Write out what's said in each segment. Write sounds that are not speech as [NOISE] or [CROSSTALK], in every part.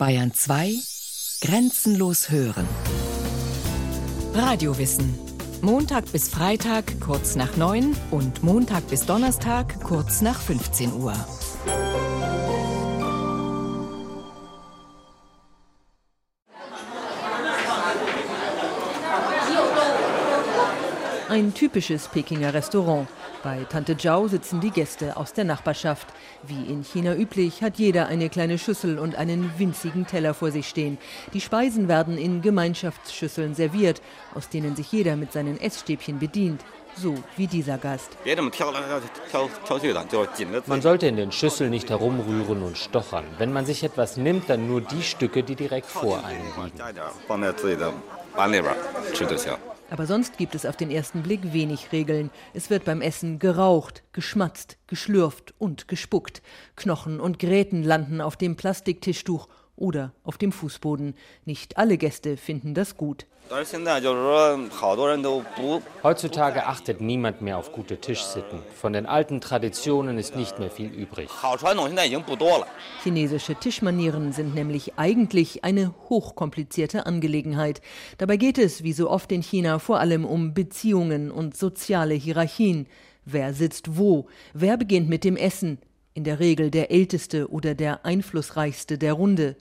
Bayern 2 Grenzenlos hören. Radiowissen. Montag bis Freitag kurz nach 9 und Montag bis Donnerstag kurz nach 15 Uhr. Ein typisches Pekinger Restaurant. Bei Tante Zhao sitzen die Gäste aus der Nachbarschaft. Wie in China üblich hat jeder eine kleine Schüssel und einen winzigen Teller vor sich stehen. Die Speisen werden in Gemeinschaftsschüsseln serviert, aus denen sich jeder mit seinen Essstäbchen bedient. So wie dieser Gast. Man sollte in den Schüsseln nicht herumrühren und stochern. Wenn man sich etwas nimmt, dann nur die Stücke, die direkt vor einem liegen. Aber sonst gibt es auf den ersten Blick wenig Regeln. Es wird beim Essen geraucht, geschmatzt, geschlürft und gespuckt. Knochen und Gräten landen auf dem Plastiktischtuch oder auf dem Fußboden. Nicht alle Gäste finden das gut. Heutzutage achtet niemand mehr auf gute Tischsitten. Von den alten Traditionen ist nicht mehr viel übrig. Chinesische Tischmanieren sind nämlich eigentlich eine hochkomplizierte Angelegenheit. Dabei geht es, wie so oft in China, vor allem um Beziehungen und soziale Hierarchien. Wer sitzt wo? Wer beginnt mit dem Essen? In der Regel der Älteste oder der Einflussreichste der Runde.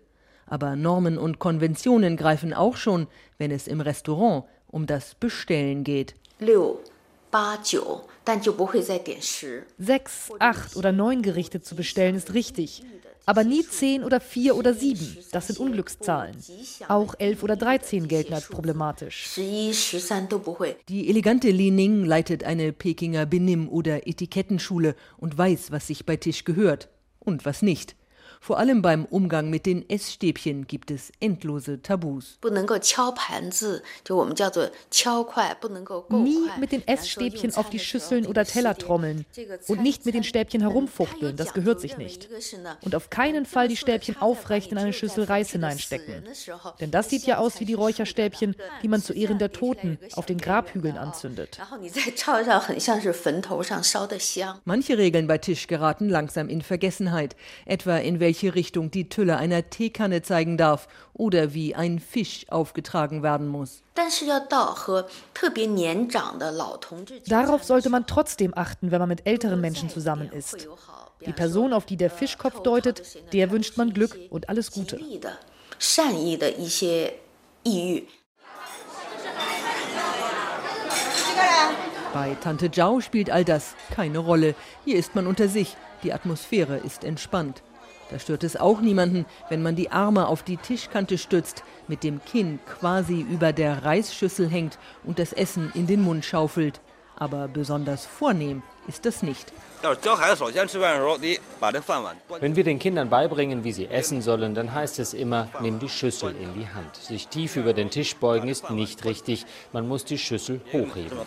Aber Normen und Konventionen greifen auch schon, wenn es im Restaurant um das Bestellen geht. Sechs, acht oder neun Gerichte zu bestellen ist richtig. Aber nie zehn oder vier oder sieben. Das sind Unglückszahlen. Auch elf oder dreizehn gelten als problematisch. Die elegante Li Ning leitet eine Pekinger Benimm- oder Etikettenschule und weiß, was sich bei Tisch gehört und was nicht. Vor allem beim Umgang mit den Essstäbchen gibt es endlose Tabus. Nie mit den Essstäbchen auf die Schüsseln oder Teller trommeln und nicht mit den Stäbchen herumfuchteln, das gehört sich nicht. Und auf keinen Fall die Stäbchen aufrecht in eine Schüssel Reis hineinstecken. Denn das sieht ja aus wie die Räucherstäbchen, die man zu Ehren der Toten auf den Grabhügeln anzündet. Manche Regeln bei Tisch geraten langsam in Vergessenheit, etwa in welche Richtung die Tülle einer Teekanne zeigen darf oder wie ein Fisch aufgetragen werden muss. Darauf sollte man trotzdem achten, wenn man mit älteren Menschen zusammen ist. Die Person, auf die der Fischkopf deutet, der wünscht man Glück und alles Gute. Bei Tante Zhao spielt all das keine Rolle. Hier ist man unter sich. Die Atmosphäre ist entspannt. Da stört es auch niemanden, wenn man die Arme auf die Tischkante stützt, mit dem Kinn quasi über der Reisschüssel hängt und das Essen in den Mund schaufelt. Aber besonders vornehm ist das nicht. Wenn wir den Kindern beibringen, wie sie essen sollen, dann heißt es immer, nimm die Schüssel in die Hand. Sich tief über den Tisch beugen ist nicht richtig. Man muss die Schüssel hochheben.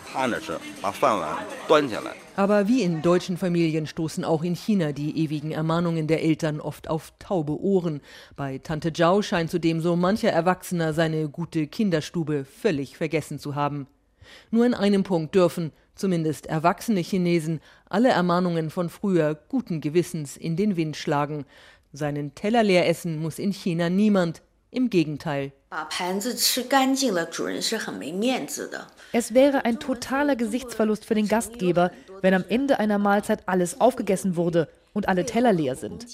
Aber wie in deutschen Familien stoßen auch in China die ewigen Ermahnungen der Eltern oft auf taube Ohren. Bei Tante Zhao scheint zudem so mancher Erwachsener seine gute Kinderstube völlig vergessen zu haben. Nur in einem Punkt dürfen, zumindest erwachsene Chinesen, alle Ermahnungen von früher guten Gewissens in den Wind schlagen. Seinen Teller leer essen muss in China niemand, im Gegenteil. Es wäre ein totaler Gesichtsverlust für den Gastgeber, wenn am Ende einer Mahlzeit alles aufgegessen wurde und alle Teller leer sind.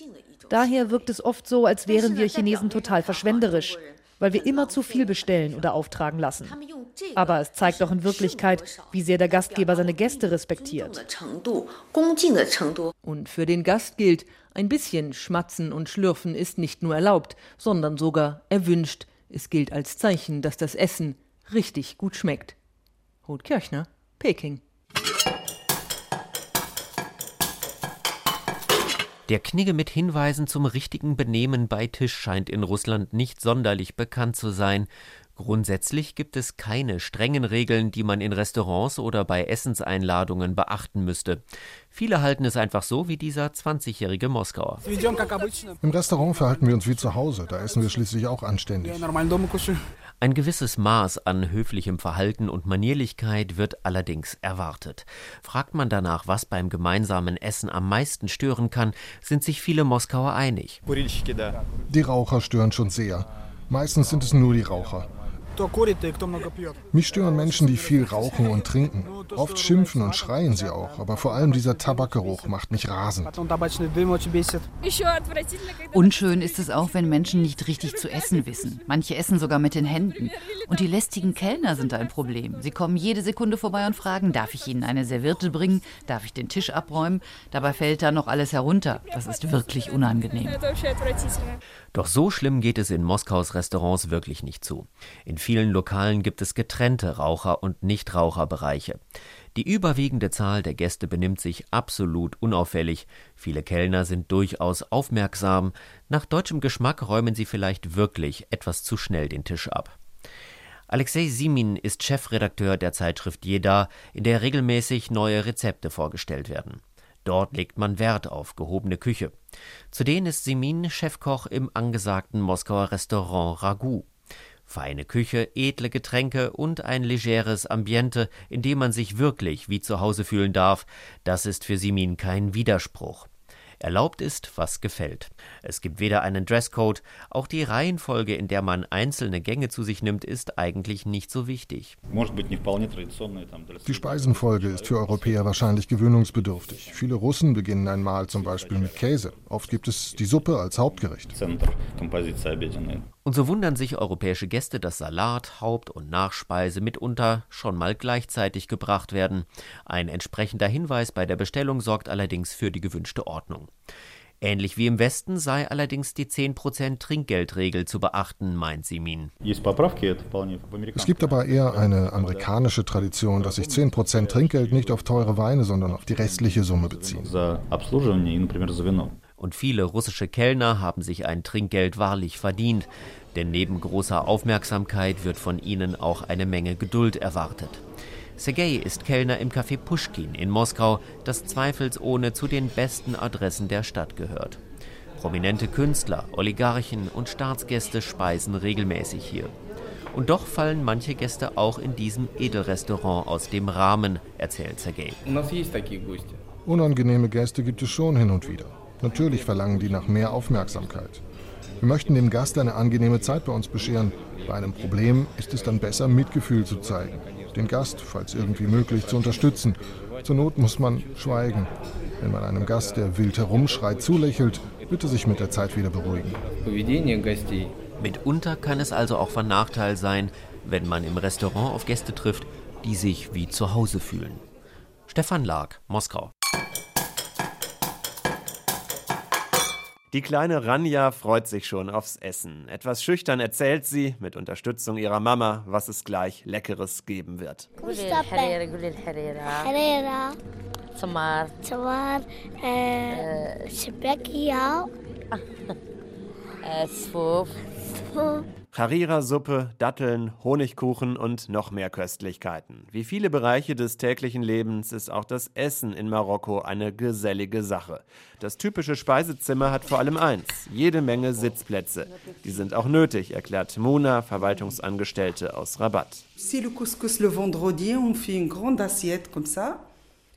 Daher wirkt es oft so, als wären wir Chinesen total verschwenderisch, weil wir immer zu viel bestellen oder auftragen lassen. Aber es zeigt doch in Wirklichkeit, wie sehr der Gastgeber seine Gäste respektiert. Und für den Gast gilt, ein bisschen Schmatzen und Schlürfen ist nicht nur erlaubt, sondern sogar erwünscht. Es gilt als Zeichen, dass das Essen richtig gut schmeckt. Ruth Kirchner, Peking. Der Knigge mit Hinweisen zum richtigen Benehmen bei Tisch scheint in Russland nicht sonderlich bekannt zu sein. Grundsätzlich gibt es keine strengen Regeln, die man in Restaurants oder bei Essenseinladungen beachten müsste. Viele halten es einfach so wie dieser 20-jährige Moskauer. Im Restaurant verhalten wir uns wie zu Hause, da essen wir schließlich auch anständig. Ein gewisses Maß an höflichem Verhalten und Manierlichkeit wird allerdings erwartet. Fragt man danach, was beim gemeinsamen Essen am meisten stören kann, sind sich viele Moskauer einig. Die Raucher stören schon sehr. Meistens sind es nur die Raucher. Mich stören Menschen, die viel rauchen und trinken. Oft schimpfen und schreien sie auch, aber vor allem dieser Tabakgeruch macht mich rasend. Unschön ist es auch, wenn Menschen nicht richtig zu essen wissen. Manche essen sogar mit den Händen. Und die lästigen Kellner sind ein Problem. Sie kommen jede Sekunde vorbei und fragen, darf ich Ihnen eine Serviette bringen? Darf ich den Tisch abräumen? Dabei fällt da noch alles herunter. Das ist wirklich unangenehm. Doch so schlimm geht es in Moskaus Restaurants wirklich nicht zu. In vielen Lokalen gibt es getrennte Raucher- und Nichtraucherbereiche. Die überwiegende Zahl der Gäste benimmt sich absolut unauffällig. Viele Kellner sind durchaus aufmerksam. Nach deutschem Geschmack räumen sie vielleicht wirklich etwas zu schnell den Tisch ab. Alexei Simin ist Chefredakteur der Zeitschrift Jeda, in der regelmäßig neue Rezepte vorgestellt werden. Dort legt man Wert auf gehobene Küche. Zudem ist Simin Chefkoch im angesagten Moskauer Restaurant Ragu. Feine Küche, edle Getränke und ein legeres Ambiente, in dem man sich wirklich wie zu Hause fühlen darf, das ist für Simin kein Widerspruch. Erlaubt ist, was gefällt. Es gibt weder einen Dresscode, auch die Reihenfolge, in der man einzelne Gänge zu sich nimmt, ist eigentlich nicht so wichtig. Die Speisenfolge ist für Europäer wahrscheinlich gewöhnungsbedürftig. Viele Russen beginnen ein Mahl zum Beispiel mit Käse. Oft gibt es die Suppe als Hauptgericht. Und so wundern sich europäische Gäste, dass Salat, Haupt- und Nachspeise mitunter schon mal gleichzeitig gebracht werden. Ein entsprechender Hinweis bei der Bestellung sorgt allerdings für die gewünschte Ordnung. Ähnlich wie im Westen sei allerdings die 10% Trinkgeldregel zu beachten, meint Simin. Es gibt aber eher eine amerikanische Tradition, dass sich 10% Trinkgeld nicht auf teure Weine, sondern auf die restliche Summe beziehen. Und viele russische Kellner haben sich ein Trinkgeld wahrlich verdient, denn neben großer Aufmerksamkeit wird von ihnen auch eine Menge Geduld erwartet. Sergei ist Kellner im Café Pushkin in Moskau, das zweifelsohne zu den besten Adressen der Stadt gehört. Prominente Künstler, Oligarchen und Staatsgäste speisen regelmäßig hier. Und doch fallen manche Gäste auch in diesem Edelrestaurant aus dem Rahmen, erzählt Sergei. Unangenehme Gäste gibt es schon hin und wieder. Natürlich verlangen die nach mehr Aufmerksamkeit. Wir möchten dem Gast eine angenehme Zeit bei uns bescheren. Bei einem Problem ist es dann besser, Mitgefühl zu zeigen den Gast, falls irgendwie möglich, zu unterstützen. Zur Not muss man schweigen. Wenn man einem Gast, der wild herumschreit, zulächelt, wird er sich mit der Zeit wieder beruhigen. Mitunter kann es also auch von Nachteil sein, wenn man im Restaurant auf Gäste trifft, die sich wie zu Hause fühlen. Stefan Lag, Moskau. Die kleine Ranja freut sich schon aufs Essen. Etwas schüchtern erzählt sie, mit Unterstützung ihrer Mama, was es gleich Leckeres geben wird. Samar. Äh, [LAUGHS] Harira-Suppe, Datteln, Honigkuchen und noch mehr Köstlichkeiten. Wie viele Bereiche des täglichen Lebens ist auch das Essen in Marokko eine gesellige Sache. Das typische Speisezimmer hat vor allem eins, jede Menge Sitzplätze. Die sind auch nötig, erklärt Mona, Verwaltungsangestellte aus Rabat. Si le couscous le vendredi, on fait une grande assiette comme ça.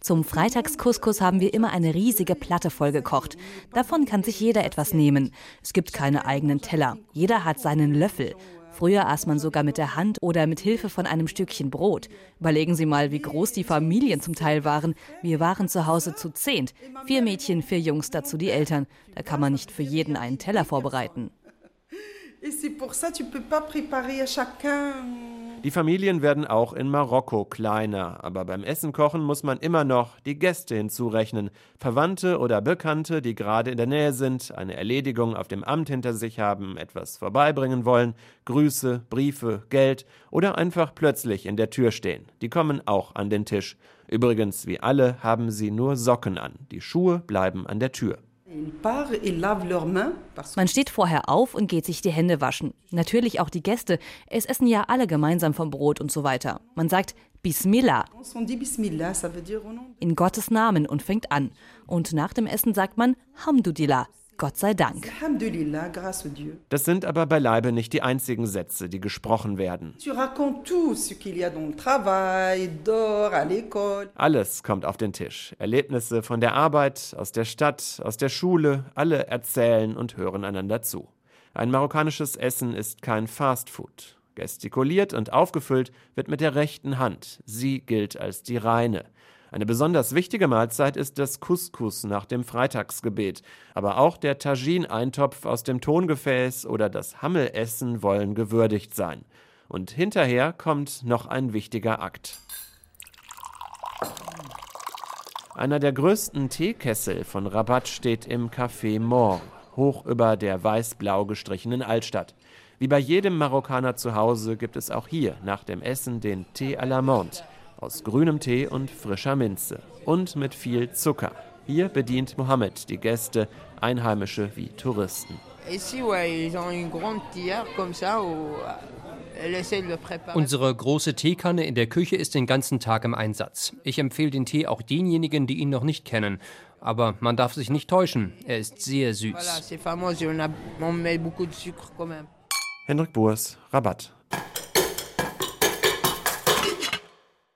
Zum Freitagskuskus haben wir immer eine riesige Platte vollgekocht. Davon kann sich jeder etwas nehmen. Es gibt keine eigenen Teller. Jeder hat seinen Löffel. Früher aß man sogar mit der Hand oder mit Hilfe von einem Stückchen Brot. Überlegen Sie mal, wie groß die Familien zum Teil waren. Wir waren zu Hause zu zehnt. Vier Mädchen, vier Jungs, dazu die Eltern. Da kann man nicht für jeden einen Teller vorbereiten. Et c'est pour ça, tu peux pas préparer à chacun die Familien werden auch in Marokko kleiner, aber beim Essen kochen muss man immer noch die Gäste hinzurechnen, Verwandte oder Bekannte, die gerade in der Nähe sind, eine Erledigung auf dem Amt hinter sich haben, etwas vorbeibringen wollen, Grüße, Briefe, Geld oder einfach plötzlich in der Tür stehen. Die kommen auch an den Tisch. Übrigens, wie alle, haben sie nur Socken an. Die Schuhe bleiben an der Tür. Man steht vorher auf und geht sich die Hände waschen. Natürlich auch die Gäste. Es essen ja alle gemeinsam vom Brot und so weiter. Man sagt Bismillah. In Gottes Namen und fängt an. Und nach dem Essen sagt man Hamdulillah. Gott sei Dank. Das sind aber beileibe nicht die einzigen Sätze, die gesprochen werden. Alles kommt auf den Tisch. Erlebnisse von der Arbeit, aus der Stadt, aus der Schule, alle erzählen und hören einander zu. Ein marokkanisches Essen ist kein Fastfood. Gestikuliert und aufgefüllt wird mit der rechten Hand. Sie gilt als die reine. Eine besonders wichtige Mahlzeit ist das Couscous nach dem Freitagsgebet. Aber auch der Tagine-Eintopf aus dem Tongefäß oder das Hammelessen wollen gewürdigt sein. Und hinterher kommt noch ein wichtiger Akt. Einer der größten Teekessel von Rabat steht im Café Mort, hoch über der weiß-blau gestrichenen Altstadt. Wie bei jedem Marokkaner zu Hause gibt es auch hier nach dem Essen den Tee à la Menthe aus grünem Tee und frischer Minze und mit viel Zucker. Hier bedient Mohammed die Gäste, Einheimische wie Touristen. Unsere große Teekanne in der Küche ist den ganzen Tag im Einsatz. Ich empfehle den Tee auch denjenigen, die ihn noch nicht kennen. Aber man darf sich nicht täuschen, er ist sehr süß. Henrik Burs, Rabatt.